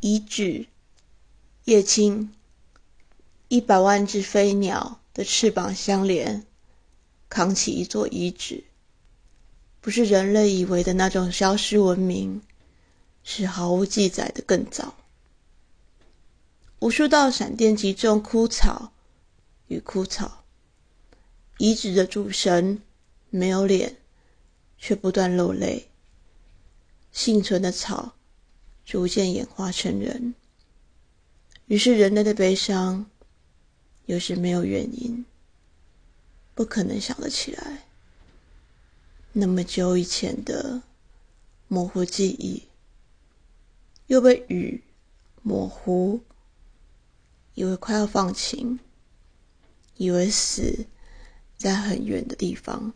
遗址，叶青，一百万只飞鸟的翅膀相连，扛起一座遗址，不是人类以为的那种消失文明，是毫无记载的更早。无数道闪电击中枯草与枯草，遗址的主神没有脸，却不断落泪。幸存的草逐渐演化成人，于是人类的悲伤有时没有原因，不可能想得起来。那么久以前的模糊记忆，又被雨模糊。以为快要放晴，以为死在很远的地方。